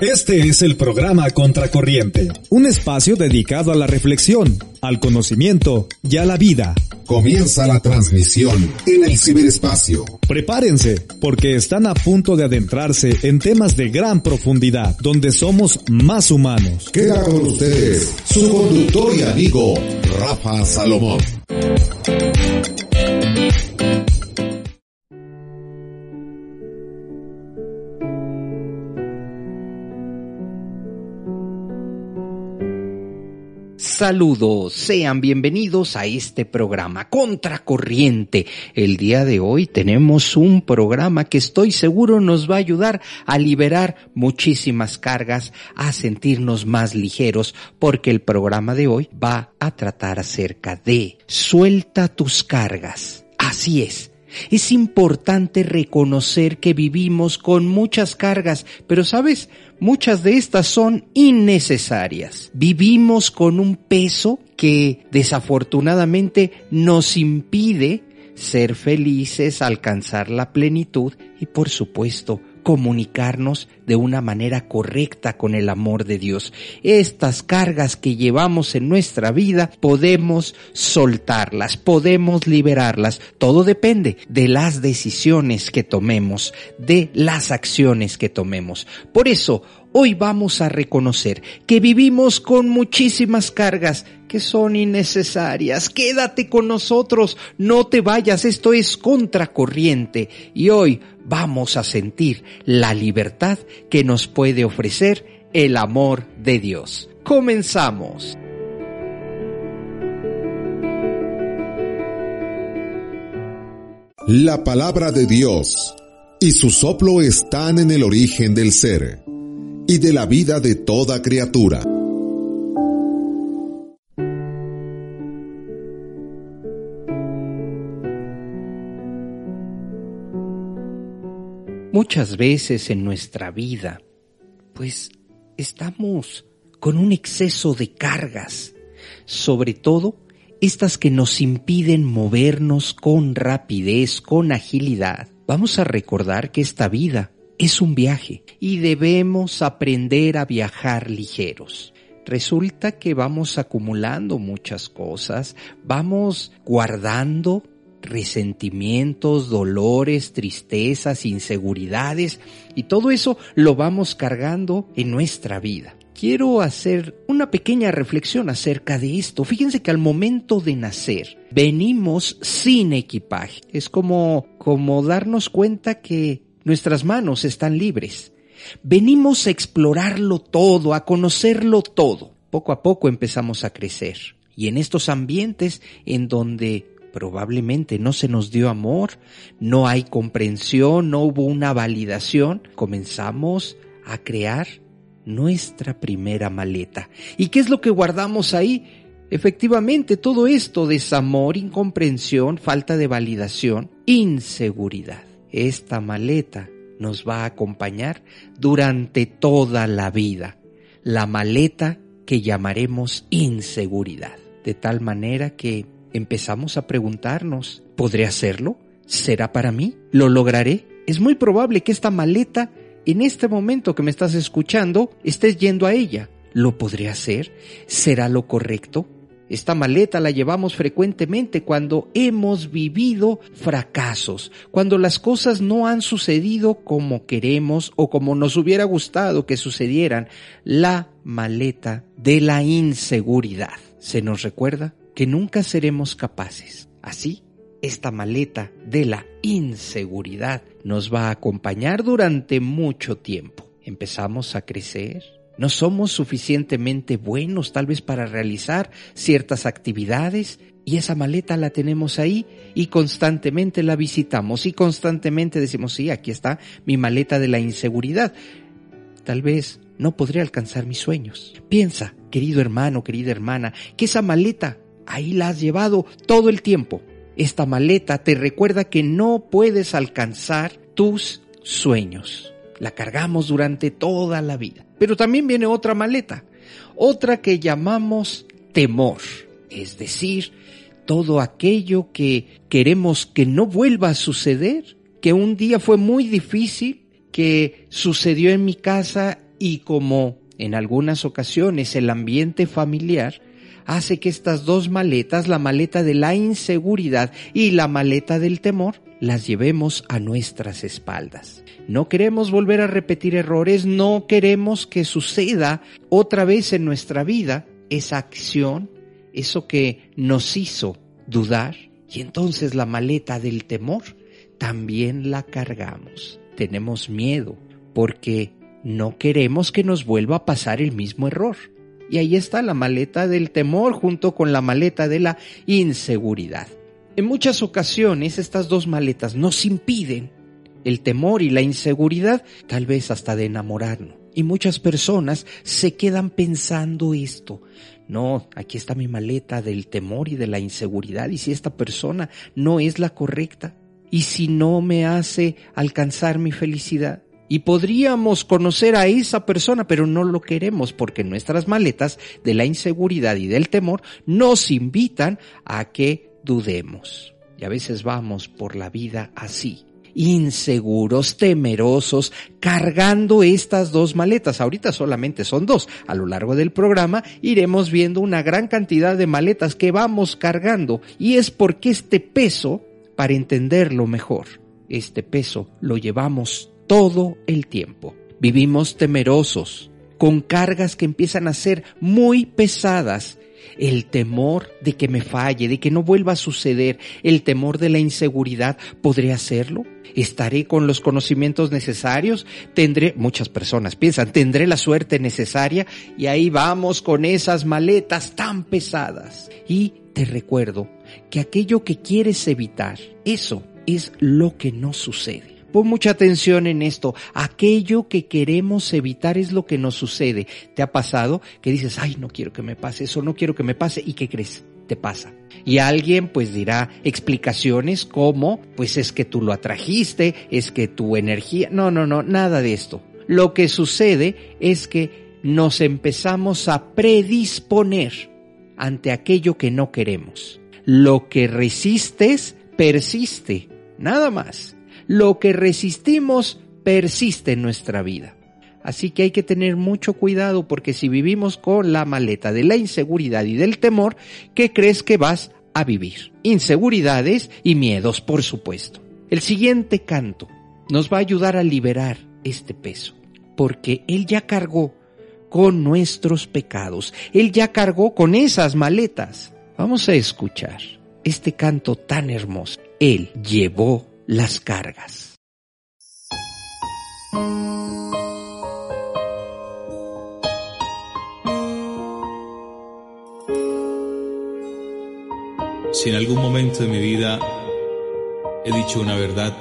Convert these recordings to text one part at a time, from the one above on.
Este es el programa Contracorriente, un espacio dedicado a la reflexión, al conocimiento y a la vida. Comienza la transmisión en el ciberespacio. Prepárense, porque están a punto de adentrarse en temas de gran profundidad, donde somos más humanos. Queda con ustedes su conductor y amigo, Rafa Salomón. Saludos, sean bienvenidos a este programa Contracorriente. El día de hoy tenemos un programa que estoy seguro nos va a ayudar a liberar muchísimas cargas, a sentirnos más ligeros, porque el programa de hoy va a tratar acerca de suelta tus cargas. Así es. Es importante reconocer que vivimos con muchas cargas, pero sabes, muchas de estas son innecesarias. Vivimos con un peso que desafortunadamente nos impide ser felices, alcanzar la plenitud y por supuesto comunicarnos de una manera correcta con el amor de Dios. Estas cargas que llevamos en nuestra vida podemos soltarlas, podemos liberarlas. Todo depende de las decisiones que tomemos, de las acciones que tomemos. Por eso, hoy vamos a reconocer que vivimos con muchísimas cargas que son innecesarias. Quédate con nosotros, no te vayas, esto es contracorriente y hoy vamos a sentir la libertad que nos puede ofrecer el amor de Dios. Comenzamos. La palabra de Dios y su soplo están en el origen del ser y de la vida de toda criatura. Muchas veces en nuestra vida, pues estamos con un exceso de cargas, sobre todo estas que nos impiden movernos con rapidez, con agilidad. Vamos a recordar que esta vida es un viaje y debemos aprender a viajar ligeros. Resulta que vamos acumulando muchas cosas, vamos guardando resentimientos, dolores, tristezas, inseguridades y todo eso lo vamos cargando en nuestra vida. Quiero hacer una pequeña reflexión acerca de esto. Fíjense que al momento de nacer venimos sin equipaje. Es como como darnos cuenta que nuestras manos están libres. Venimos a explorarlo todo, a conocerlo todo. Poco a poco empezamos a crecer. Y en estos ambientes en donde probablemente no se nos dio amor, no hay comprensión, no hubo una validación, comenzamos a crear nuestra primera maleta. ¿Y qué es lo que guardamos ahí? Efectivamente, todo esto, desamor, incomprensión, falta de validación, inseguridad. Esta maleta nos va a acompañar durante toda la vida. La maleta que llamaremos inseguridad. De tal manera que empezamos a preguntarnos, ¿podré hacerlo? ¿Será para mí? ¿Lo lograré? Es muy probable que esta maleta, en este momento que me estás escuchando, estés yendo a ella. ¿Lo podré hacer? ¿Será lo correcto? Esta maleta la llevamos frecuentemente cuando hemos vivido fracasos, cuando las cosas no han sucedido como queremos o como nos hubiera gustado que sucedieran. La maleta de la inseguridad. ¿Se nos recuerda? que nunca seremos capaces. Así, esta maleta de la inseguridad nos va a acompañar durante mucho tiempo. Empezamos a crecer, no somos suficientemente buenos tal vez para realizar ciertas actividades y esa maleta la tenemos ahí y constantemente la visitamos y constantemente decimos, sí, aquí está mi maleta de la inseguridad. Tal vez no podré alcanzar mis sueños. Piensa, querido hermano, querida hermana, que esa maleta ahí la has llevado todo el tiempo. Esta maleta te recuerda que no puedes alcanzar tus sueños. La cargamos durante toda la vida. Pero también viene otra maleta, otra que llamamos temor, es decir, todo aquello que queremos que no vuelva a suceder, que un día fue muy difícil, que sucedió en mi casa y como en algunas ocasiones el ambiente familiar hace que estas dos maletas, la maleta de la inseguridad y la maleta del temor, las llevemos a nuestras espaldas. No queremos volver a repetir errores, no queremos que suceda otra vez en nuestra vida esa acción, eso que nos hizo dudar, y entonces la maleta del temor también la cargamos. Tenemos miedo porque no queremos que nos vuelva a pasar el mismo error. Y ahí está la maleta del temor junto con la maleta de la inseguridad. En muchas ocasiones estas dos maletas nos impiden el temor y la inseguridad, tal vez hasta de enamorarnos. Y muchas personas se quedan pensando esto. No, aquí está mi maleta del temor y de la inseguridad. Y si esta persona no es la correcta, y si no me hace alcanzar mi felicidad, y podríamos conocer a esa persona, pero no lo queremos porque nuestras maletas de la inseguridad y del temor nos invitan a que dudemos. Y a veces vamos por la vida así, inseguros, temerosos, cargando estas dos maletas. Ahorita solamente son dos. A lo largo del programa iremos viendo una gran cantidad de maletas que vamos cargando. Y es porque este peso, para entenderlo mejor, este peso lo llevamos todo el tiempo. Vivimos temerosos, con cargas que empiezan a ser muy pesadas. El temor de que me falle, de que no vuelva a suceder, el temor de la inseguridad, ¿podré hacerlo? ¿Estaré con los conocimientos necesarios? ¿Tendré, muchas personas piensan, tendré la suerte necesaria? Y ahí vamos con esas maletas tan pesadas. Y te recuerdo que aquello que quieres evitar, eso es lo que no sucede. Pon mucha atención en esto. Aquello que queremos evitar es lo que nos sucede. ¿Te ha pasado que dices, ay, no quiero que me pase eso, no quiero que me pase? ¿Y qué crees? Te pasa. Y alguien pues dirá explicaciones como, pues es que tú lo atrajiste, es que tu energía... No, no, no, nada de esto. Lo que sucede es que nos empezamos a predisponer ante aquello que no queremos. Lo que resistes persiste, nada más lo que resistimos persiste en nuestra vida. Así que hay que tener mucho cuidado porque si vivimos con la maleta de la inseguridad y del temor, ¿qué crees que vas a vivir? Inseguridades y miedos, por supuesto. El siguiente canto nos va a ayudar a liberar este peso, porque Él ya cargó con nuestros pecados, Él ya cargó con esas maletas. Vamos a escuchar este canto tan hermoso. Él llevó las cargas. Si en algún momento de mi vida he dicho una verdad,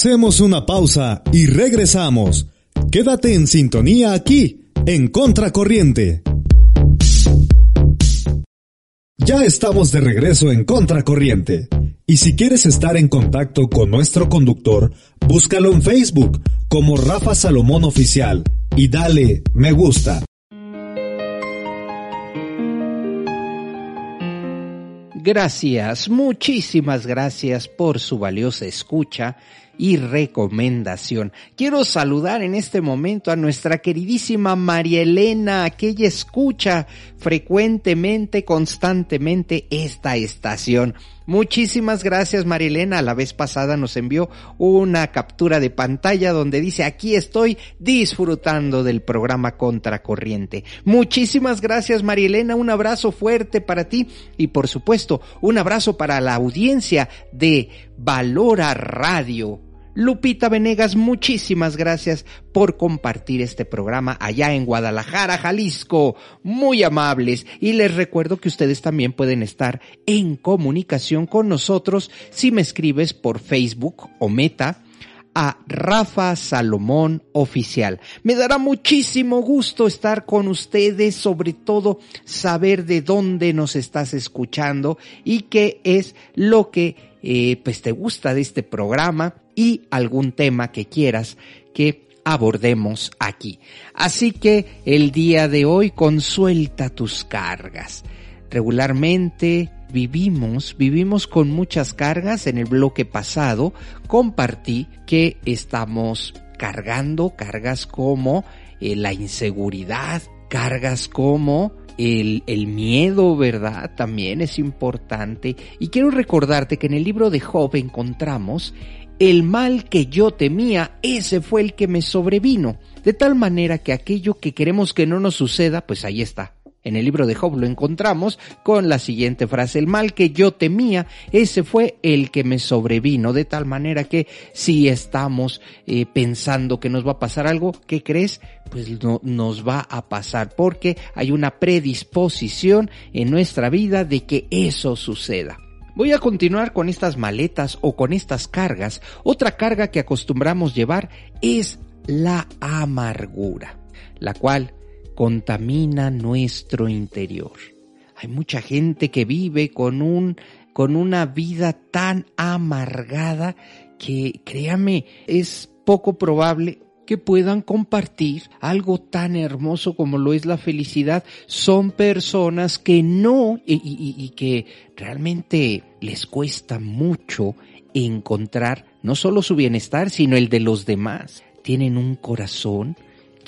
Hacemos una pausa y regresamos. Quédate en sintonía aquí, en Contracorriente. Ya estamos de regreso en Contracorriente. Y si quieres estar en contacto con nuestro conductor, búscalo en Facebook como Rafa Salomón Oficial y dale me gusta. Gracias, muchísimas gracias por su valiosa escucha y recomendación. Quiero saludar en este momento a nuestra queridísima María Elena, que ella escucha frecuentemente, constantemente esta estación. Muchísimas gracias María Elena. La vez pasada nos envió una captura de pantalla donde dice aquí estoy disfrutando del programa Contracorriente. Muchísimas gracias María Elena. Un abrazo fuerte para ti y por supuesto un abrazo para la audiencia de Valora Radio. Lupita Venegas, muchísimas gracias por compartir este programa allá en Guadalajara, Jalisco. Muy amables. Y les recuerdo que ustedes también pueden estar en comunicación con nosotros si me escribes por Facebook o Meta a Rafa Salomón Oficial. Me dará muchísimo gusto estar con ustedes, sobre todo saber de dónde nos estás escuchando y qué es lo que eh, pues te gusta de este programa y algún tema que quieras que abordemos aquí. Así que el día de hoy consuelta tus cargas. Regularmente vivimos, vivimos con muchas cargas. En el bloque pasado compartí que estamos cargando cargas como eh, la inseguridad, cargas como el, miedo, ¿verdad? También es importante. Y quiero recordarte que en el libro de Job encontramos el mal que yo temía, ese fue el que me sobrevino. De tal manera que aquello que queremos que no nos suceda, pues ahí está. En el libro de Job lo encontramos con la siguiente frase, el mal que yo temía, ese fue el que me sobrevino, de tal manera que si estamos eh, pensando que nos va a pasar algo, ¿qué crees? Pues no nos va a pasar porque hay una predisposición en nuestra vida de que eso suceda. Voy a continuar con estas maletas o con estas cargas. Otra carga que acostumbramos llevar es la amargura, la cual contamina nuestro interior. Hay mucha gente que vive con un con una vida tan amargada que créame, es poco probable que puedan compartir algo tan hermoso como lo es la felicidad son personas que no y, y- y que realmente les cuesta mucho encontrar no solo su bienestar, sino el de los demás. Tienen un corazón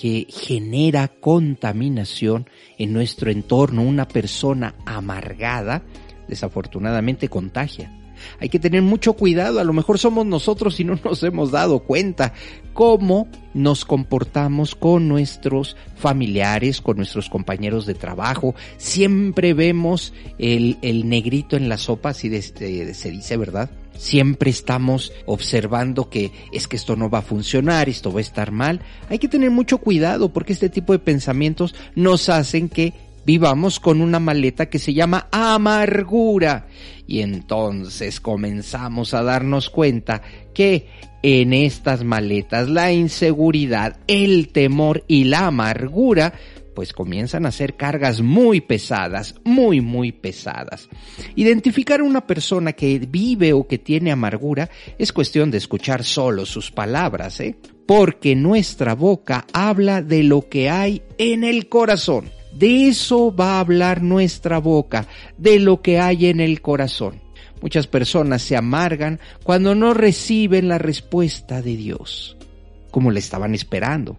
que genera contaminación en nuestro entorno. Una persona amargada desafortunadamente contagia. Hay que tener mucho cuidado, a lo mejor somos nosotros y no nos hemos dado cuenta cómo nos comportamos con nuestros familiares, con nuestros compañeros de trabajo. Siempre vemos el, negrito en la sopa, así de- se dice, ¿verdad? Siempre estamos observando que es que esto no va a funcionar, esto va a estar mal. Hay que tener mucho cuidado porque este tipo de pensamientos nos hacen que vivamos con una maleta que se llama amargura. Y entonces comenzamos a darnos cuenta que en estas maletas la inseguridad, el temor y la amargura pues comienzan a ser cargas muy pesadas, muy, muy pesadas. Identificar a una persona que vive o que tiene amargura es cuestión de escuchar solo sus palabras, ¿eh? Porque nuestra boca habla de lo que hay en el corazón. De eso va a hablar nuestra boca, de lo que hay en el corazón. Muchas personas se amargan cuando no reciben la respuesta de Dios, como le estaban esperando.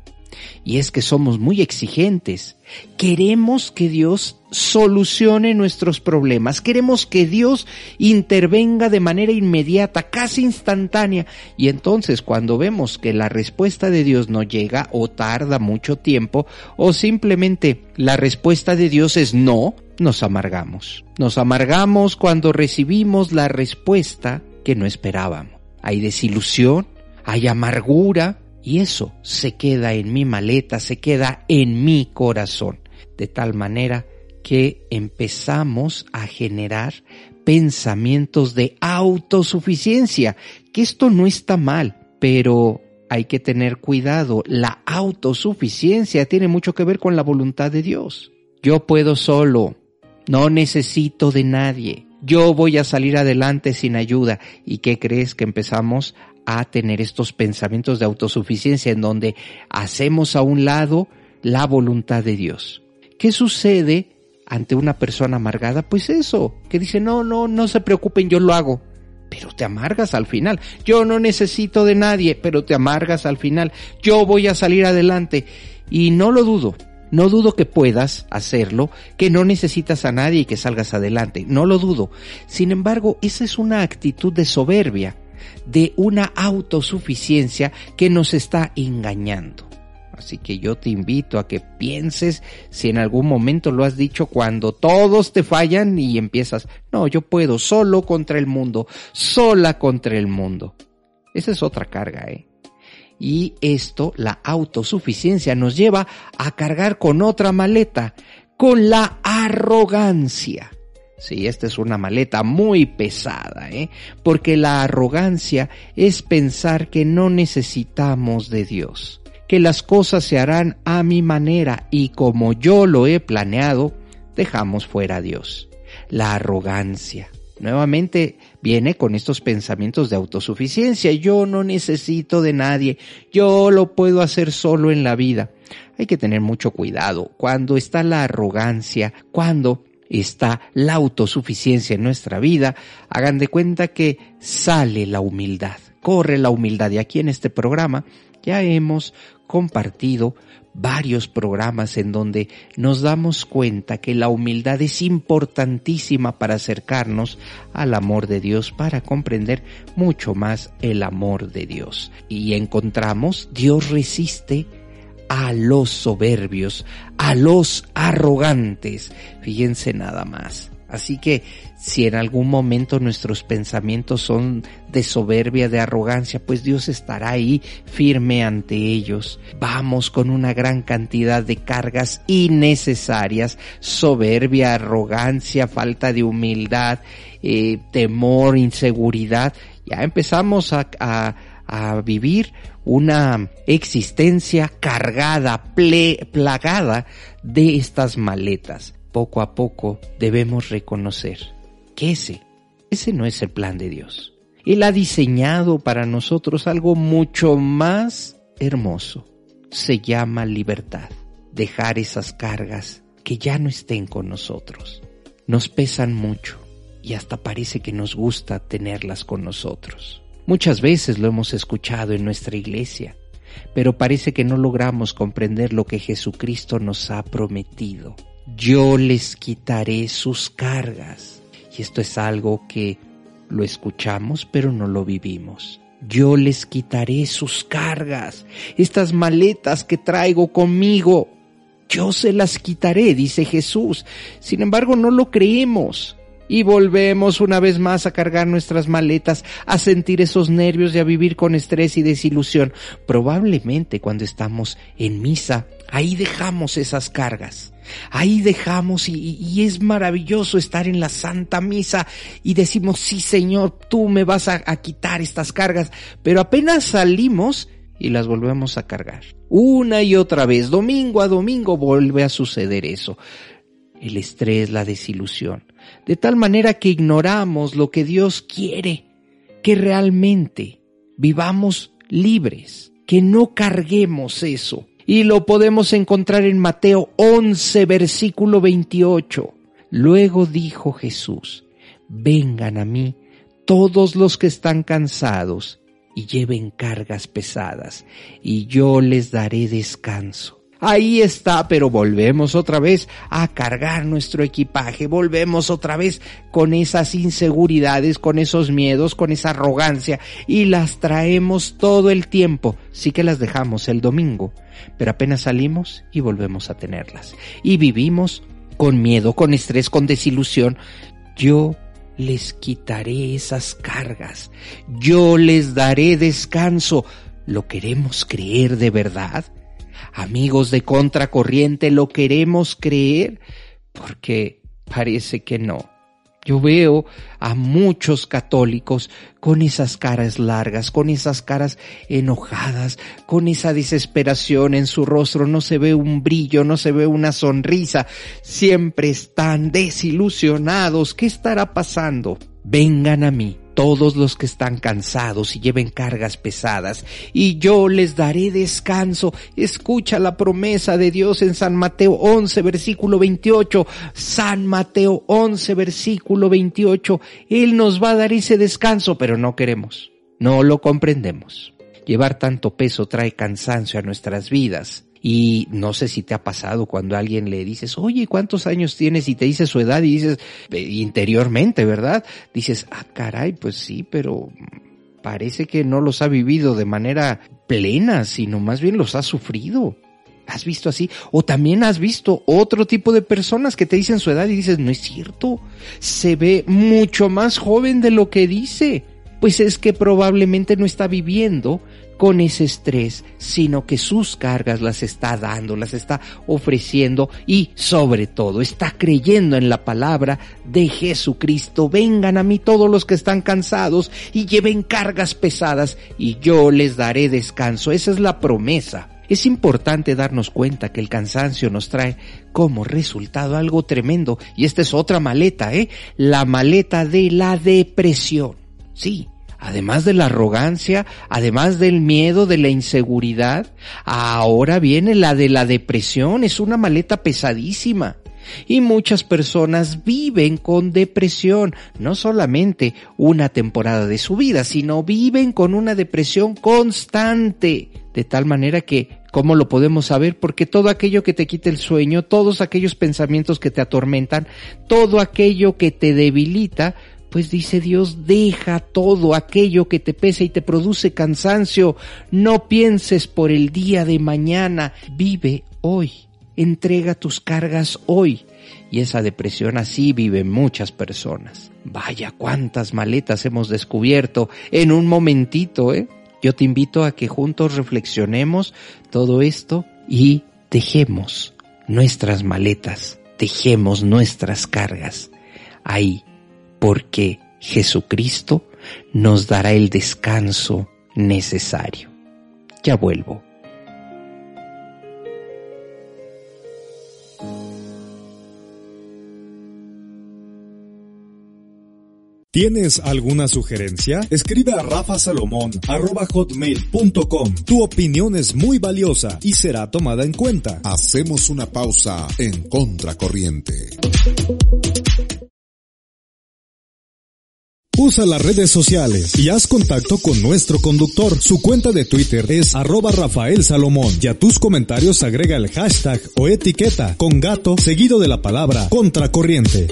Y es que somos muy exigentes. Queremos que Dios solucione nuestros problemas. Queremos que Dios intervenga de manera inmediata, casi instantánea. Y entonces cuando vemos que la respuesta de Dios no llega o tarda mucho tiempo o simplemente la respuesta de Dios es no, nos amargamos. Nos amargamos cuando recibimos la respuesta que no esperábamos. Hay desilusión, hay amargura, y eso se queda en mi maleta, se queda en mi corazón, de tal manera que empezamos a generar pensamientos de autosuficiencia, que esto no está mal, pero hay que tener cuidado. La autosuficiencia tiene mucho que ver con la voluntad de Dios. Yo puedo solo, no necesito de nadie. Yo voy a salir adelante sin ayuda. ¿Y qué crees que empezamos a tener estos pensamientos de autosuficiencia en donde hacemos a un lado la voluntad de Dios? ¿Qué sucede ante una persona amargada? Pues eso, que dice, no, no, no se preocupen, yo lo hago. Pero te amargas al final. Yo no necesito de nadie, pero te amargas al final. Yo voy a salir adelante. Y no lo dudo. No dudo que puedas hacerlo, que no necesitas a nadie y que salgas adelante. No lo dudo. Sin embargo, esa es una actitud de soberbia, de una autosuficiencia que nos está engañando. Así que yo te invito a que pienses si en algún momento lo has dicho cuando todos te fallan y empiezas, no, yo puedo solo contra el mundo, sola contra el mundo. Esa es otra carga, ¿eh? Y esto, la autosuficiencia, nos lleva a cargar con otra maleta, con la arrogancia. Sí, esta es una maleta muy pesada, ¿eh? Porque la arrogancia es pensar que no necesitamos de Dios, que las cosas se harán a mi manera y como yo lo he planeado, dejamos fuera a Dios. La arrogancia. Nuevamente viene con estos pensamientos de autosuficiencia. Yo no necesito de nadie. Yo lo puedo hacer solo en la vida. Hay que tener mucho cuidado cuando está la arrogancia, cuando está la autosuficiencia en nuestra vida. Hagan de cuenta que sale la humildad, corre la humildad. Y aquí en este programa ya hemos compartido varios programas en donde nos damos cuenta que la humildad es importantísima para acercarnos al amor de Dios, para comprender mucho más el amor de Dios. Y encontramos, Dios resiste a los soberbios, a los arrogantes. Fíjense nada más. Así que si en algún momento nuestros pensamientos son de soberbia, de arrogancia, pues Dios estará ahí firme ante ellos. Vamos con una gran cantidad de cargas innecesarias, soberbia, arrogancia, falta de humildad, eh, temor, inseguridad. Ya empezamos a, vivir una existencia cargada, plagada de estas maletas poco a poco debemos reconocer que ese, ese no es el plan de Dios. Él ha diseñado para nosotros algo mucho más hermoso. Se llama libertad. Dejar esas cargas que ya no estén con nosotros. Nos pesan mucho y hasta parece que nos gusta tenerlas con nosotros. Muchas veces lo hemos escuchado en nuestra iglesia, pero parece que no logramos comprender lo que Jesucristo nos ha prometido yo les quitaré sus cargas. Y esto es algo que lo escuchamos pero no lo vivimos. Yo les quitaré sus cargas, estas maletas que traigo conmigo. Yo se las quitaré, dice Jesús. Sin embargo, no lo creemos. Y volvemos una vez más a cargar nuestras maletas, a sentir esos nervios y a vivir con estrés y desilusión. Probablemente cuando estamos en misa, ahí dejamos esas cargas. Ahí dejamos y, es maravilloso estar en la Santa Misa y decimos, sí Señor, tú me vas a quitar estas cargas, pero apenas salimos y las volvemos a cargar. Una y otra vez, domingo a domingo vuelve a suceder eso. El estrés, la desilusión. De tal manera que ignoramos lo que Dios quiere, que realmente vivamos libres, que no carguemos eso y lo podemos encontrar en Mateo 11, versículo 28. Luego dijo Jesús, vengan a mí todos los que están cansados y lleven cargas pesadas, y yo les daré descanso. Ahí está, pero volvemos otra vez a cargar nuestro equipaje, volvemos otra vez con esas inseguridades, con esos miedos, con esa arrogancia y las traemos todo el tiempo. Sí que las dejamos el domingo, pero apenas salimos y volvemos a tenerlas. Y vivimos con miedo, con estrés, con desilusión. Yo les quitaré esas cargas. Yo les daré descanso. ¿Lo queremos creer de verdad? Amigos de contracorriente, lo queremos creer porque parece que no. Yo veo a muchos católicos con esas caras largas, con esas caras enojadas, con esa desesperación en su rostro, no se ve un brillo, no se ve una sonrisa, siempre están desilusionados. ¿Qué estará pasando? Vengan a mí todos los que están cansados y lleven cargas pesadas, y yo les daré descanso. Escucha la promesa de Dios en San Mateo 11, versículo 28. San Mateo 11, versículo 28. Él nos va a dar ese descanso, pero no queremos. No lo comprendemos. Llevar tanto peso trae cansancio a nuestras vidas. Y no sé si te ha pasado cuando alguien le dices, oye, ¿cuántos años tienes? Y te dice su edad y dices, eh, interiormente, ¿verdad? Dices, ah, caray, pues sí, pero parece que no los ha vivido de manera plena, sino más bien los ha sufrido. ¿Has visto así? O también has visto otro tipo de personas que te dicen su edad y dices, no es cierto, se ve mucho más joven de lo que dice. Pues es que probablemente no está viviendo con ese estrés, sino que sus cargas las está dando, las está ofreciendo y sobre todo está creyendo en la palabra de Jesucristo. Vengan a mí todos los que están cansados y lleven cargas pesadas y yo les daré descanso. Esa es la promesa. Es importante darnos cuenta que el cansancio nos trae como resultado algo tremendo y esta es otra maleta, ¿eh? La maleta de la depresión. Sí, además de la arrogancia, además del miedo, de la inseguridad, ahora viene la de la depresión, es una maleta pesadísima. Y muchas personas viven con depresión, no solamente una temporada de su vida, sino viven con una depresión constante, de tal manera que, ¿cómo lo podemos saber? Porque todo aquello que te quita el sueño, todos aquellos pensamientos que te atormentan, todo aquello que te debilita, pues dice Dios, deja todo aquello que te pesa y te produce cansancio. No pienses por el día de mañana. Vive hoy. Entrega tus cargas hoy. Y esa depresión así viven muchas personas. Vaya cuántas maletas hemos descubierto en un momentito, ¿eh? Yo te invito a que juntos reflexionemos todo esto y dejemos nuestras maletas, dejemos nuestras cargas ahí, porque Jesucristo nos dará el descanso necesario. Ya vuelvo. ¿Tienes alguna sugerencia? Escribe a rafasalomón.com. Tu opinión es muy valiosa y será tomada en cuenta. Hacemos una pausa en contracorriente. Usa las redes sociales y haz contacto con nuestro conductor. Su cuenta de Twitter es arroba Rafael Salomón y a tus comentarios agrega el hashtag o etiqueta con gato seguido de la palabra contracorriente.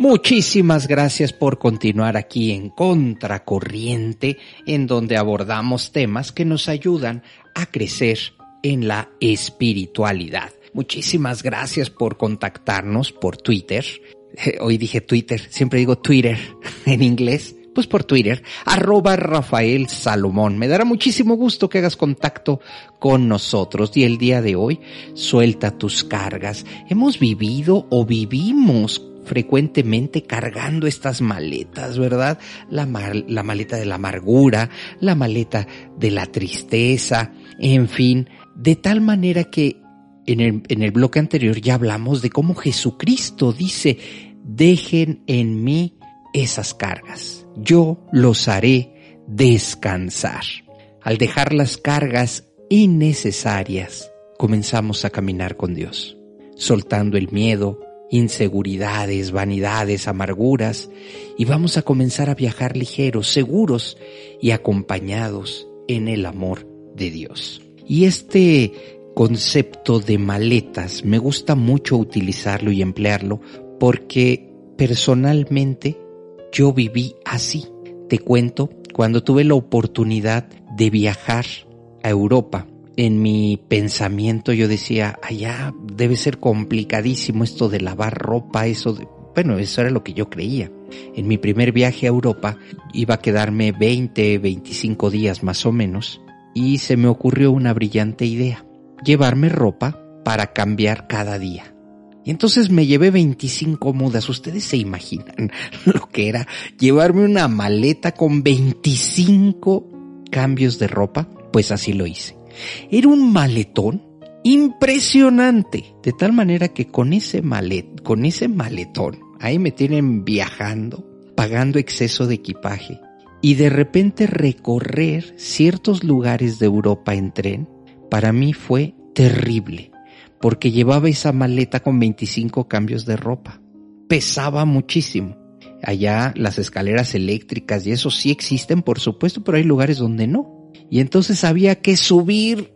Muchísimas gracias por continuar aquí en Contracorriente, en donde abordamos temas que nos ayudan a crecer en la espiritualidad. Muchísimas gracias por contactarnos por Twitter. Eh, Hoy dije Twitter, siempre digo Twitter en inglés. Pues por Twitter, arroba Rafael Salomón. Me dará muchísimo gusto que hagas contacto con nosotros. Y el día de hoy, suelta tus cargas. Hemos vivido o vivimos frecuentemente cargando estas maletas, ¿verdad? La, la maleta de la amargura, la maleta de la tristeza, en fin, de tal manera que en el, en el bloque anterior ya hablamos de cómo Jesucristo dice, dejen en mí esas cargas, yo los haré descansar. Al dejar las cargas innecesarias, comenzamos a caminar con Dios, soltando el miedo, inseguridades, vanidades, amarguras, y vamos a comenzar a viajar ligeros, seguros y acompañados en el amor de Dios. Y este concepto de maletas me gusta mucho utilizarlo y emplearlo porque personalmente yo viví así. Te cuento, cuando tuve la oportunidad de viajar a Europa, en mi pensamiento yo decía, allá debe ser complicadísimo esto de lavar ropa, eso de... Bueno, eso era lo que yo creía. En mi primer viaje a Europa iba a quedarme 20, 25 días más o menos y se me ocurrió una brillante idea, llevarme ropa para cambiar cada día. Y entonces me llevé 25 mudas. Ustedes se imaginan lo que era llevarme una maleta con 25 cambios de ropa. Pues así lo hice. Era un maletón impresionante. De tal manera que con ese malet, con ese maletón, ahí me tienen viajando, pagando exceso de equipaje. Y de repente recorrer ciertos lugares de Europa en tren, para mí fue terrible porque llevaba esa maleta con 25 cambios de ropa. Pesaba muchísimo. Allá las escaleras eléctricas y eso sí existen, por supuesto, pero hay lugares donde no. Y entonces había que subir,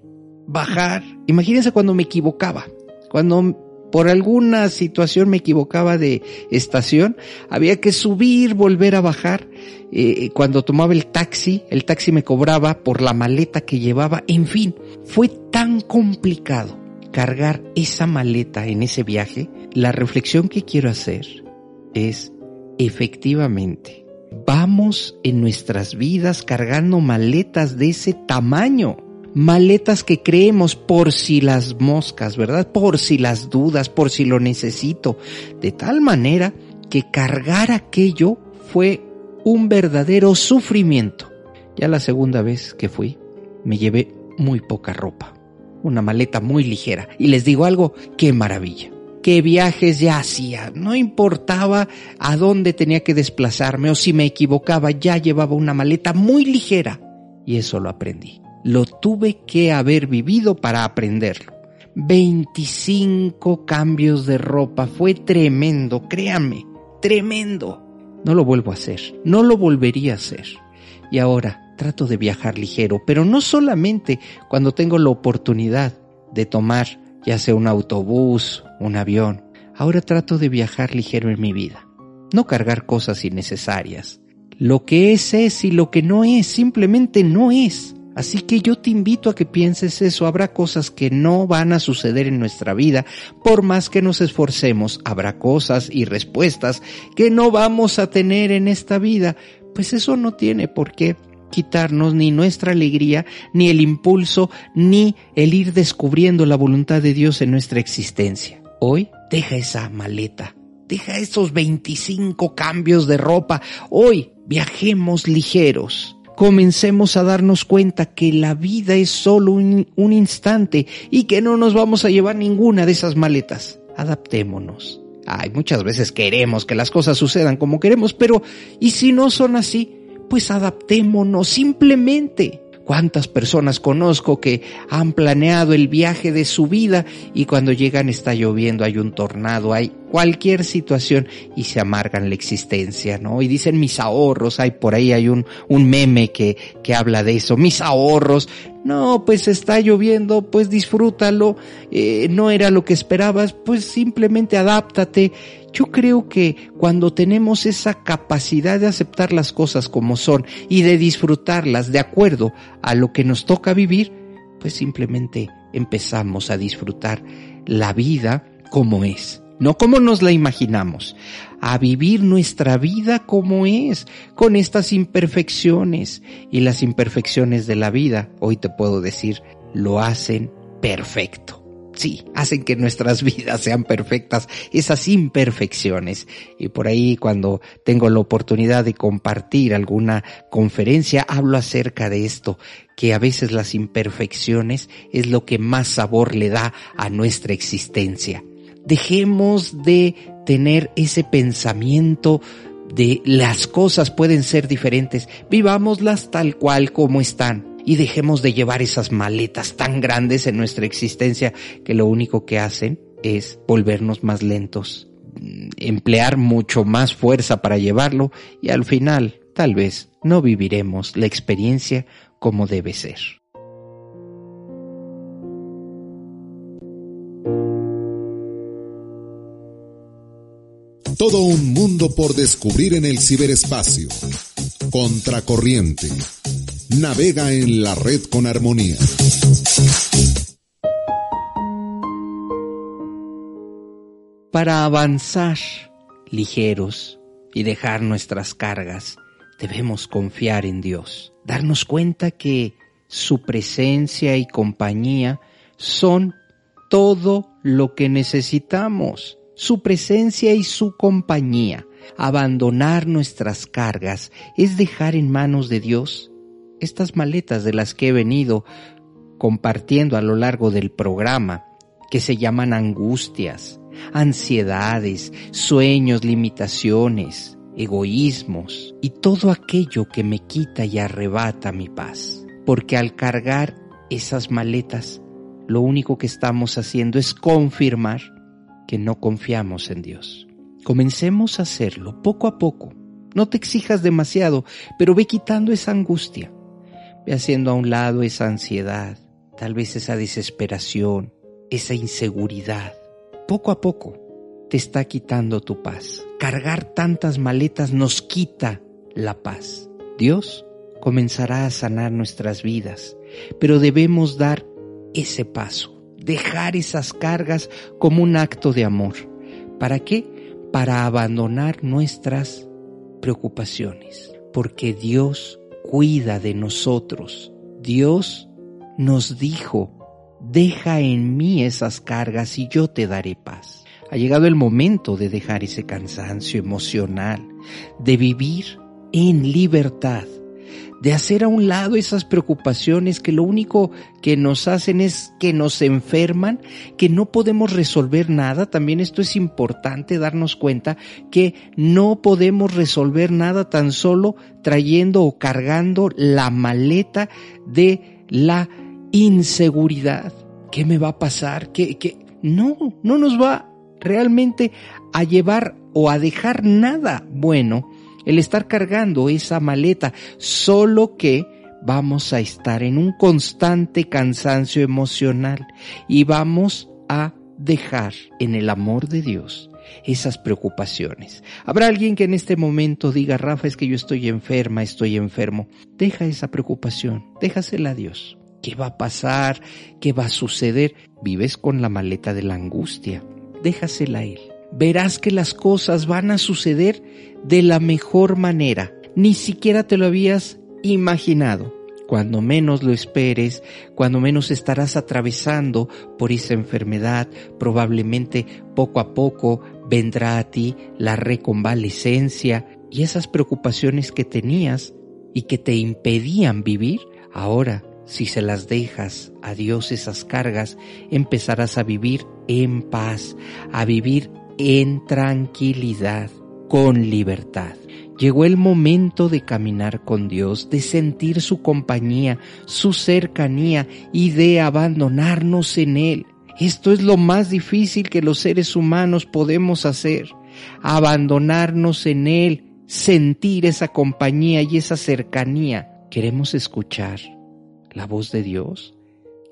bajar. Imagínense cuando me equivocaba. Cuando por alguna situación me equivocaba de estación, había que subir, volver a bajar. Eh, cuando tomaba el taxi, el taxi me cobraba por la maleta que llevaba. En fin, fue tan complicado cargar esa maleta en ese viaje, la reflexión que quiero hacer es, efectivamente, vamos en nuestras vidas cargando maletas de ese tamaño, maletas que creemos por si las moscas, ¿verdad? Por si las dudas, por si lo necesito, de tal manera que cargar aquello fue un verdadero sufrimiento. Ya la segunda vez que fui, me llevé muy poca ropa una maleta muy ligera. Y les digo algo, qué maravilla. Qué viajes ya hacía. No importaba a dónde tenía que desplazarme o si me equivocaba, ya llevaba una maleta muy ligera. Y eso lo aprendí. Lo tuve que haber vivido para aprenderlo. 25 cambios de ropa. Fue tremendo, créanme, tremendo. No lo vuelvo a hacer. No lo volvería a hacer. Y ahora trato de viajar ligero, pero no solamente cuando tengo la oportunidad de tomar ya sea un autobús, un avión. Ahora trato de viajar ligero en mi vida, no cargar cosas innecesarias. Lo que es es y lo que no es simplemente no es. Así que yo te invito a que pienses eso. Habrá cosas que no van a suceder en nuestra vida. Por más que nos esforcemos, habrá cosas y respuestas que no vamos a tener en esta vida. Pues eso no tiene por qué quitarnos ni nuestra alegría, ni el impulso, ni el ir descubriendo la voluntad de Dios en nuestra existencia. Hoy deja esa maleta, deja esos 25 cambios de ropa. Hoy viajemos ligeros. Comencemos a darnos cuenta que la vida es solo un, un, instante y que no nos vamos a llevar ninguna de esas maletas. Adaptémonos. Ay, muchas veces queremos que las cosas sucedan como queremos, pero ¿y si no son así? Pues adaptémonos simplemente. ¿Cuántas personas conozco que han planeado el viaje de su vida y cuando llegan está lloviendo, hay un tornado, hay cualquier situación y se amargan la existencia, ¿no? Y dicen mis ahorros, hay por ahí hay un, un meme que, que habla de eso, mis ahorros. No, pues está lloviendo, pues disfrútalo, eh, no era lo que esperabas, pues simplemente adáptate. Yo creo que cuando tenemos esa capacidad de aceptar las cosas como son y de disfrutarlas de acuerdo a lo que nos toca vivir, pues simplemente empezamos a disfrutar la vida como es no como nos la imaginamos, a vivir nuestra vida como es, con estas imperfecciones. Y las imperfecciones de la vida, hoy te puedo decir, lo hacen perfecto. Sí, hacen que nuestras vidas sean perfectas, esas imperfecciones. Y por ahí cuando tengo la oportunidad de compartir alguna conferencia, hablo acerca de esto, que a veces las imperfecciones es lo que más sabor le da a nuestra existencia dejemos de tener ese pensamiento de las cosas pueden ser diferentes, vivámoslas tal cual como están y dejemos de llevar esas maletas tan grandes en nuestra existencia que lo único que hacen es volvernos más lentos, emplear mucho más fuerza para llevarlo y al final tal vez no viviremos la experiencia como debe ser. Todo un mundo por descubrir en el ciberespacio. Contracorriente. Navega en la red con armonía. Para avanzar ligeros y dejar nuestras cargas, debemos confiar en Dios, darnos cuenta que su presencia y compañía son todo lo que necesitamos su presencia y su compañía. Abandonar nuestras cargas es dejar en manos de Dios estas maletas de las que he venido compartiendo a lo largo del programa, que se llaman angustias, ansiedades, sueños, limitaciones, egoísmos y todo aquello que me quita y arrebata mi paz. Porque al cargar esas maletas, lo único que estamos haciendo es confirmar que no confiamos en Dios. Comencemos a hacerlo poco a poco. No te exijas demasiado, pero ve quitando esa angustia. Ve haciendo a un lado esa ansiedad, tal vez esa desesperación, esa inseguridad. Poco a poco te está quitando tu paz. Cargar tantas maletas nos quita la paz. Dios comenzará a sanar nuestras vidas, pero debemos dar ese paso dejar esas cargas como un acto de amor. ¿Para qué? Para abandonar nuestras preocupaciones. Porque Dios cuida de nosotros. Dios nos dijo, deja en mí esas cargas y yo te daré paz. Ha llegado el momento de dejar ese cansancio emocional, de vivir en libertad de hacer a un lado esas preocupaciones que lo único que nos hacen es que nos enferman, que no podemos resolver nada. También esto es importante darnos cuenta que no podemos resolver nada tan solo trayendo o cargando la maleta de la inseguridad. ¿Qué me va a pasar? ¿Qué, qué? No, no nos va realmente a llevar o a dejar nada bueno el estar cargando esa maleta, solo que vamos a estar en un constante cansancio emocional y vamos a dejar en el amor de Dios esas preocupaciones. Habrá alguien que en este momento diga, Rafa, es que yo estoy enferma, estoy enfermo. Deja esa preocupación, déjasela a Dios. ¿Qué va a pasar? ¿Qué va a suceder? Vives con la maleta de la angustia. Déjasela a Él. Verás que las cosas van a suceder de la mejor manera. Ni siquiera te lo habías imaginado. Cuando menos lo esperes, cuando menos estarás atravesando por esa enfermedad, probablemente poco a poco vendrá a ti la reconvalecencia y esas preocupaciones que tenías y que te impedían vivir, ahora, si se las dejas a Dios esas cargas, empezarás a vivir en paz, a vivir en tranquilidad, con libertad. Llegó el momento de caminar con Dios, de sentir su compañía, su cercanía y de abandonarnos en Él. Esto es lo más difícil que los seres humanos podemos hacer, abandonarnos en Él, sentir esa compañía y esa cercanía. Queremos escuchar la voz de Dios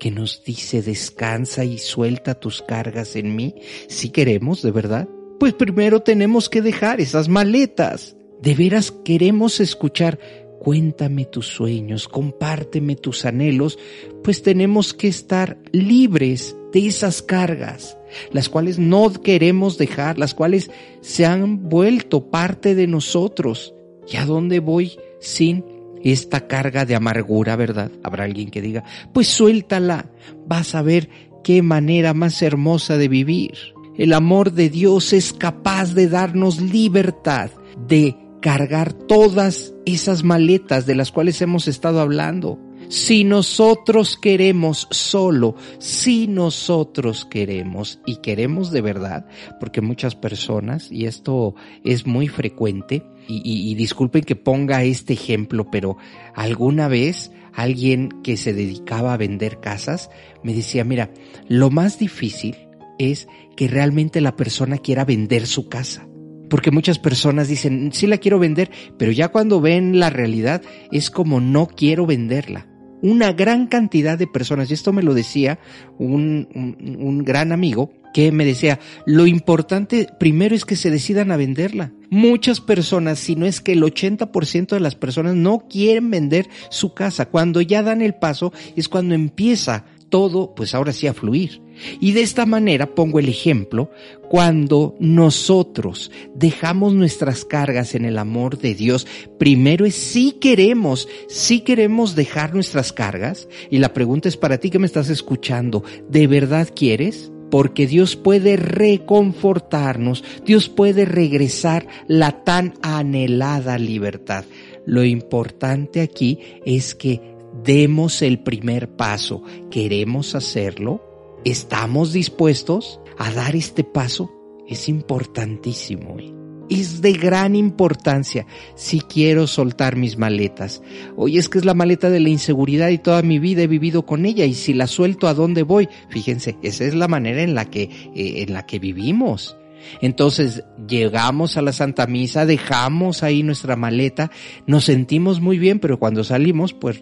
que nos dice descansa y suelta tus cargas en mí. Si queremos, de verdad, pues primero tenemos que dejar esas maletas de veras queremos escuchar, cuéntame tus sueños, compárteme tus anhelos, pues tenemos que estar libres de esas cargas, las cuales no queremos dejar, las cuales se han vuelto parte de nosotros. ¿Y a dónde voy sin esta carga de amargura, verdad? Habrá alguien que diga, pues suéltala, vas a ver qué manera más hermosa de vivir. El amor de Dios es capaz de darnos libertad, de cargar todas esas maletas de las cuales hemos estado hablando. Si nosotros queremos solo, si nosotros queremos y queremos de verdad, porque muchas personas, y esto es muy frecuente, y, disculpen que ponga este ejemplo, pero alguna vez alguien que se dedicaba a vender casas me decía, mira, lo más difícil es que realmente la persona quiera vender su casa porque muchas personas dicen, sí la quiero vender, pero ya cuando ven la realidad es como no quiero venderla. Una gran cantidad de personas, y esto me lo decía un, un, un gran amigo, que me decía, lo importante primero es que se decidan a venderla. Muchas personas, si no es que el 80% de las personas no quieren vender su casa. Cuando ya dan el paso es cuando empieza todo, pues ahora sí a fluir. Y de esta manera pongo el ejemplo cuando nosotros dejamos nuestras cargas en el amor de Dios. Primero es si queremos, si queremos dejar nuestras cargas. Y la pregunta es para ti que me estás escuchando, ¿de verdad quieres? porque Dios puede reconfortarnos, Dios puede regresar la tan anhelada libertad. Lo importante aquí es que demos el primer paso. ¿Queremos hacerlo? ¿Estamos dispuestos a dar este paso? Es importantísimo. ¿eh? Es de gran importancia si quiero soltar mis maletas. Hoy es que es la maleta de la inseguridad y toda mi vida he vivido con ella y si la suelto a dónde voy, fíjense, esa es la manera en la que eh, en la que vivimos. Entonces llegamos a la Santa Misa, dejamos ahí nuestra maleta, nos sentimos muy bien, pero cuando salimos, pues,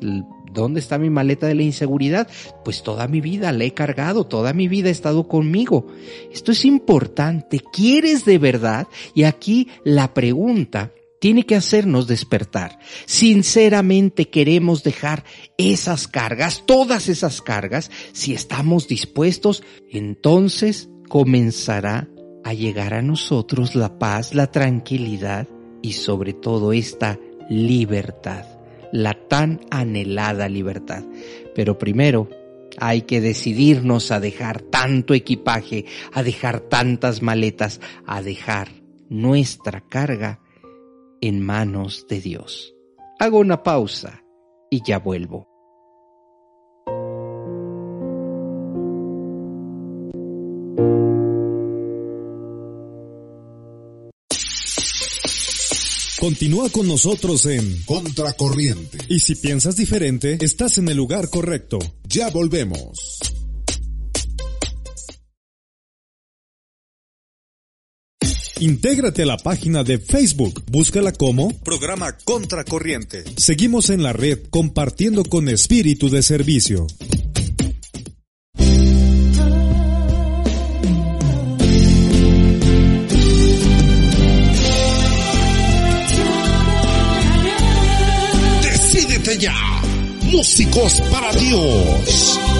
¿dónde está mi maleta de la inseguridad? Pues toda mi vida la he cargado, toda mi vida ha estado conmigo. Esto es importante. ¿Quieres de verdad? Y aquí la pregunta tiene que hacernos despertar. Sinceramente queremos dejar esas cargas, todas esas cargas, si estamos dispuestos, entonces comenzará a llegar a nosotros la paz, la tranquilidad y sobre todo esta libertad, la tan anhelada libertad. Pero primero hay que decidirnos a dejar tanto equipaje, a dejar tantas maletas, a dejar nuestra carga en manos de Dios. Hago una pausa y ya vuelvo. Continúa con nosotros en Contracorriente. Y si piensas diferente, estás en el lugar correcto. Ya volvemos. Intégrate a la página de Facebook. Búscala como Programa Contracorriente. Seguimos en la red compartiendo con espíritu de servicio. Músicos para Dios.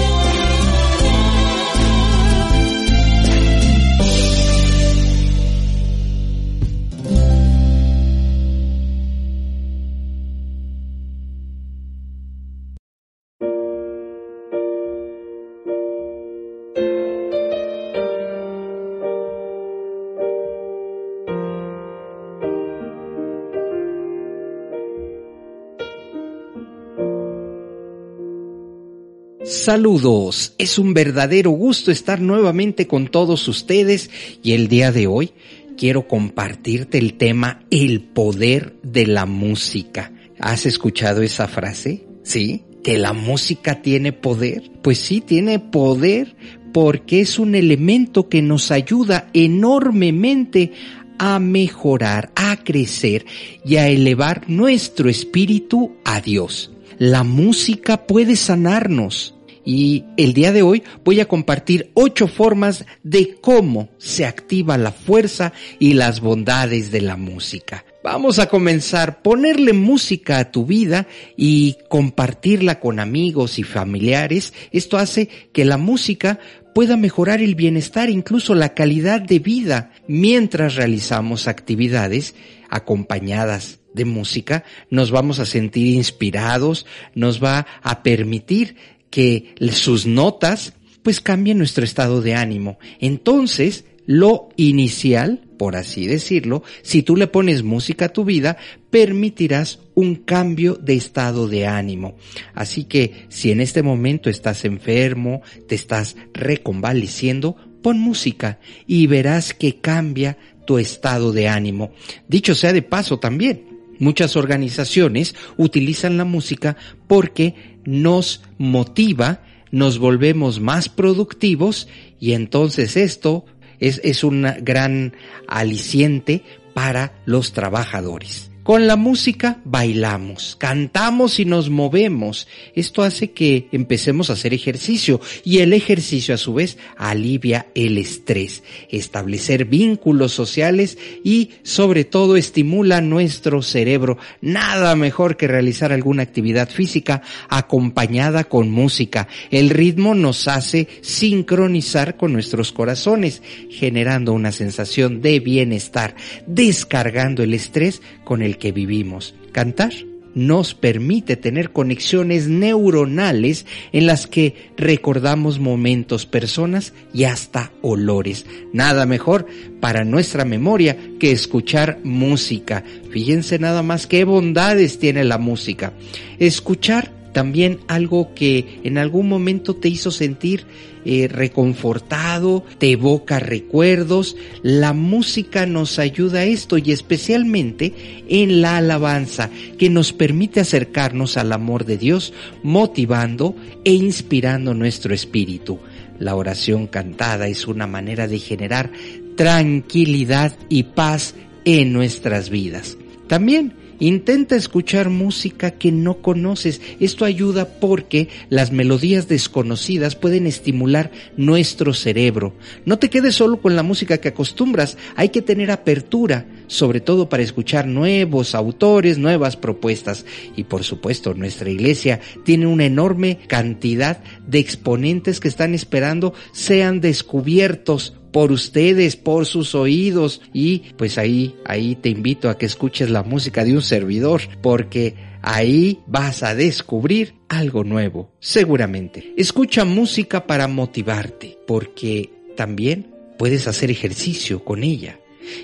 Saludos, es un verdadero gusto estar nuevamente con todos ustedes y el día de hoy quiero compartirte el tema El poder de la música. ¿Has escuchado esa frase? ¿Sí? ¿Que la música tiene poder? Pues sí, tiene poder porque es un elemento que nos ayuda enormemente a mejorar, a crecer y a elevar nuestro espíritu a Dios. La música puede sanarnos. Y el día de hoy voy a compartir ocho formas de cómo se activa la fuerza y las bondades de la música. Vamos a comenzar, ponerle música a tu vida y compartirla con amigos y familiares. Esto hace que la música pueda mejorar el bienestar, incluso la calidad de vida, mientras realizamos actividades acompañadas de música, nos vamos a sentir inspirados, nos va a permitir que sus notas pues cambien nuestro estado de ánimo. Entonces, lo inicial, por así decirlo, si tú le pones música a tu vida, permitirás un cambio de estado de ánimo. Así que si en este momento estás enfermo, te estás reconvaleciendo, pon música y verás que cambia tu estado de ánimo. Dicho sea de paso también, muchas organizaciones utilizan la música porque nos motiva, nos volvemos más productivos y entonces esto es, es un gran aliciente para los trabajadores. Con la música bailamos, cantamos y nos movemos. Esto hace que empecemos a hacer ejercicio y el ejercicio a su vez alivia el estrés, establecer vínculos sociales y sobre todo estimula nuestro cerebro. Nada mejor que realizar alguna actividad física acompañada con música. El ritmo nos hace sincronizar con nuestros corazones, generando una sensación de bienestar, descargando el estrés con el que vivimos. Cantar nos permite tener conexiones neuronales en las que recordamos momentos, personas y hasta olores. Nada mejor para nuestra memoria que escuchar música. Fíjense nada más qué bondades tiene la música. Escuchar también algo que en algún momento te hizo sentir eh, reconfortado, te evoca recuerdos. La música nos ayuda a esto y especialmente en la alabanza que nos permite acercarnos al amor de Dios, motivando e inspirando nuestro espíritu. La oración cantada es una manera de generar tranquilidad y paz en nuestras vidas. También Intenta escuchar música que no conoces. Esto ayuda porque las melodías desconocidas pueden estimular nuestro cerebro. No te quedes solo con la música que acostumbras. Hay que tener apertura, sobre todo para escuchar nuevos autores, nuevas propuestas. Y por supuesto, nuestra iglesia tiene una enorme cantidad de exponentes que están esperando sean descubiertos por ustedes, por sus oídos y pues ahí, ahí te invito a que escuches la música de un servidor porque ahí vas a descubrir algo nuevo, seguramente. Escucha música para motivarte porque también puedes hacer ejercicio con ella.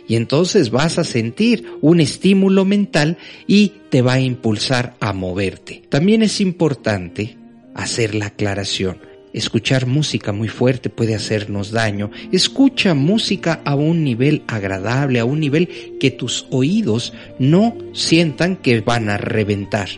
Y entonces vas a sentir un estímulo mental y te va a impulsar a moverte. También es importante hacer la aclaración. Escuchar música muy fuerte puede hacernos daño. Escucha música a un nivel agradable, a un nivel que tus oídos no sientan que van a reventar.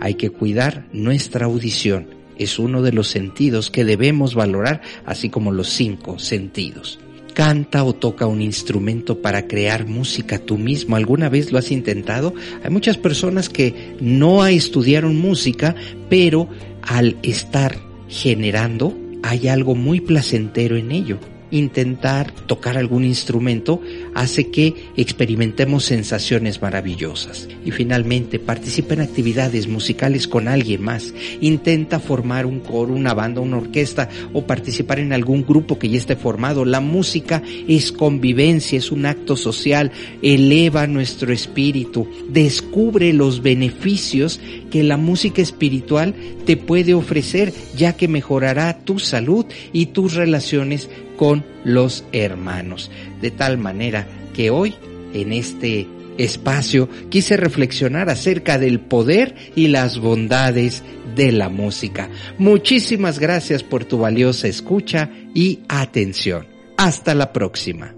Hay que cuidar nuestra audición. Es uno de los sentidos que debemos valorar, así como los cinco sentidos. Canta o toca un instrumento para crear música tú mismo. ¿Alguna vez lo has intentado? Hay muchas personas que no estudiaron música, pero al estar generando, hay algo muy placentero en ello. Intentar tocar algún instrumento hace que experimentemos sensaciones maravillosas. Y finalmente, participa en actividades musicales con alguien más. Intenta formar un coro, una banda, una orquesta o participar en algún grupo que ya esté formado. La música es convivencia, es un acto social, eleva nuestro espíritu, descubre los beneficios que la música espiritual te puede ofrecer, ya que mejorará tu salud y tus relaciones con los hermanos. De tal manera que hoy, en este espacio, quise reflexionar acerca del poder y las bondades de la música. Muchísimas gracias por tu valiosa escucha y atención. Hasta la próxima.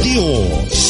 Músicos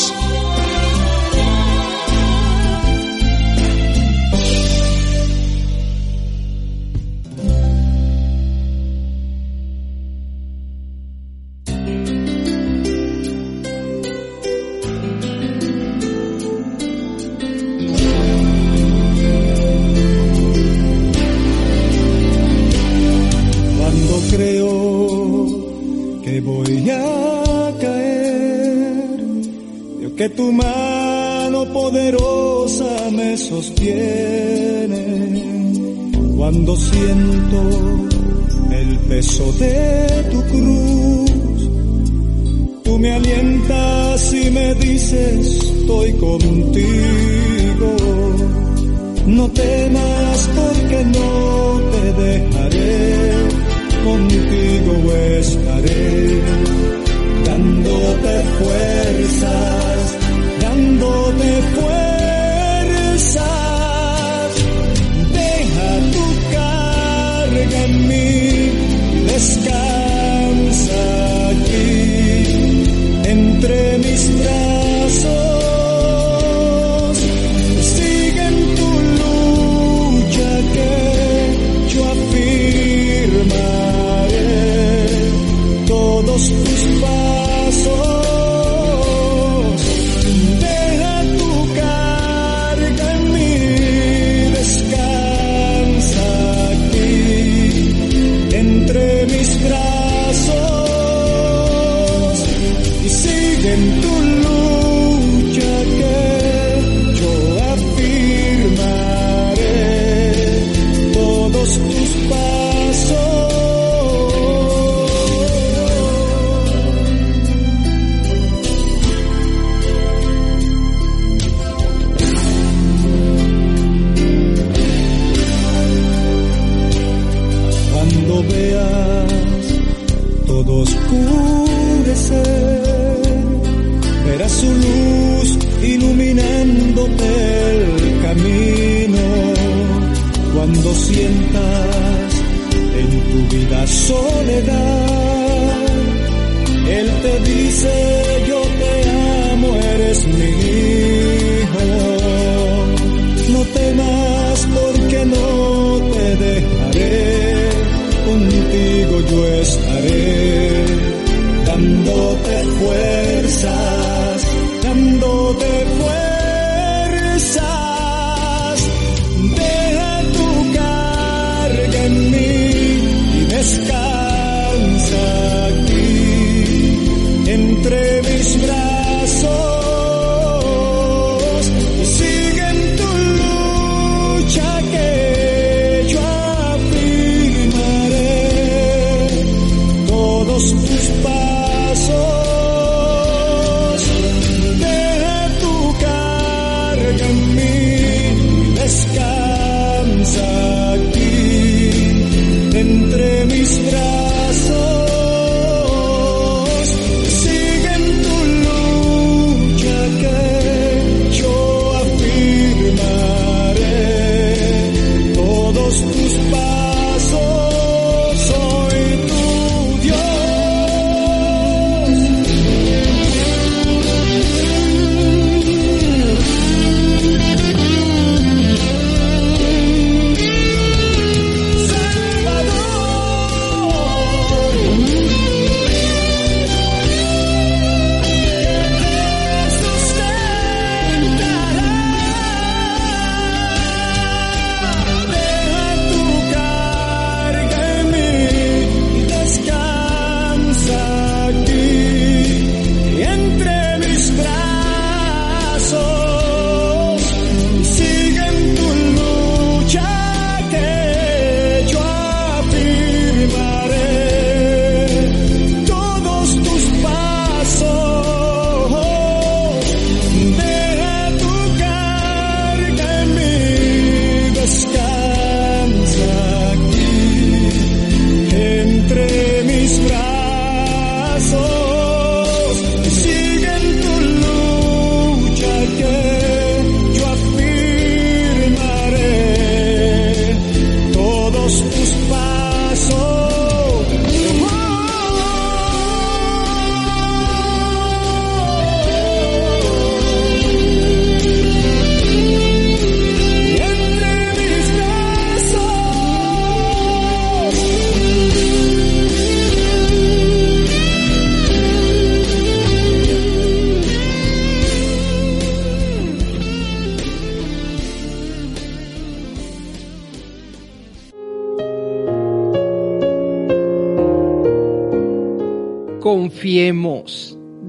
estaré,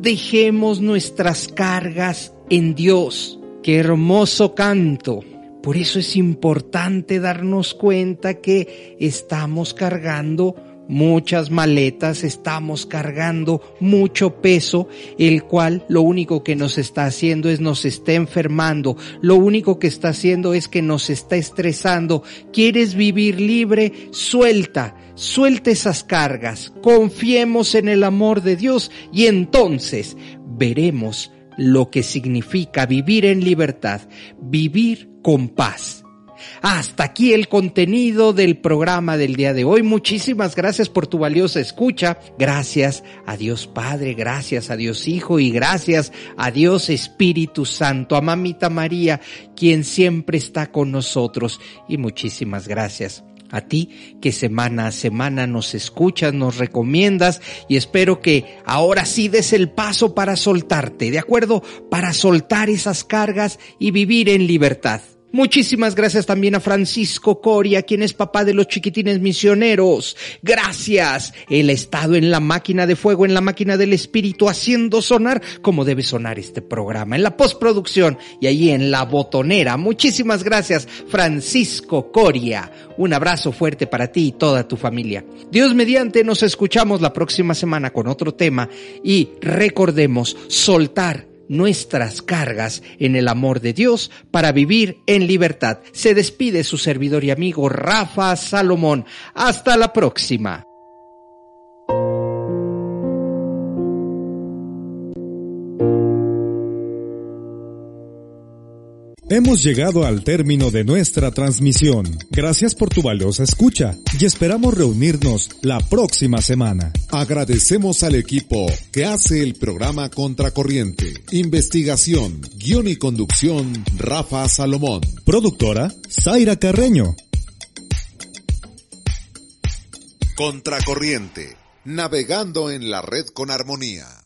Dejemos nuestras cargas en Dios. Qué hermoso canto. Por eso es importante darnos cuenta que estamos cargando muchas maletas, estamos cargando mucho peso, el cual lo único que nos está haciendo es nos está enfermando, lo único que está haciendo es que nos está estresando. ¿Quieres vivir libre? Suelta, suelta esas cargas, confiemos en el amor de Dios y entonces veremos lo que significa vivir en libertad, vivir con paz. Hasta aquí el contenido del programa del día de hoy. Muchísimas gracias por tu valiosa escucha. Gracias a Dios Padre, gracias a Dios Hijo y gracias a Dios Espíritu Santo, a Mamita María, quien siempre está con nosotros. Y muchísimas gracias a ti que semana a semana nos escuchas, nos recomiendas y espero que ahora sí des el paso para soltarte, ¿de acuerdo? Para soltar esas cargas y vivir en libertad. Muchísimas gracias también a Francisco Coria, quien es papá de los chiquitines misioneros. Gracias. Él ha estado en la máquina de fuego, en la máquina del espíritu, haciendo sonar como debe sonar este programa, en la postproducción y ahí en la botonera. Muchísimas gracias, Francisco Coria. Un abrazo fuerte para ti y toda tu familia. Dios mediante, nos escuchamos la próxima semana con otro tema y recordemos soltar nuestras cargas en el amor de Dios para vivir en libertad. Se despide su servidor y amigo Rafa Salomón. Hasta la próxima. Hemos llegado al término de nuestra transmisión. Gracias por tu valiosa escucha y esperamos reunirnos la próxima semana. Agradecemos al equipo que hace el programa Contracorriente. Investigación, guion y conducción, Rafa Salomón. Productora, Zaira Carreño. Contracorriente, navegando en la red con armonía.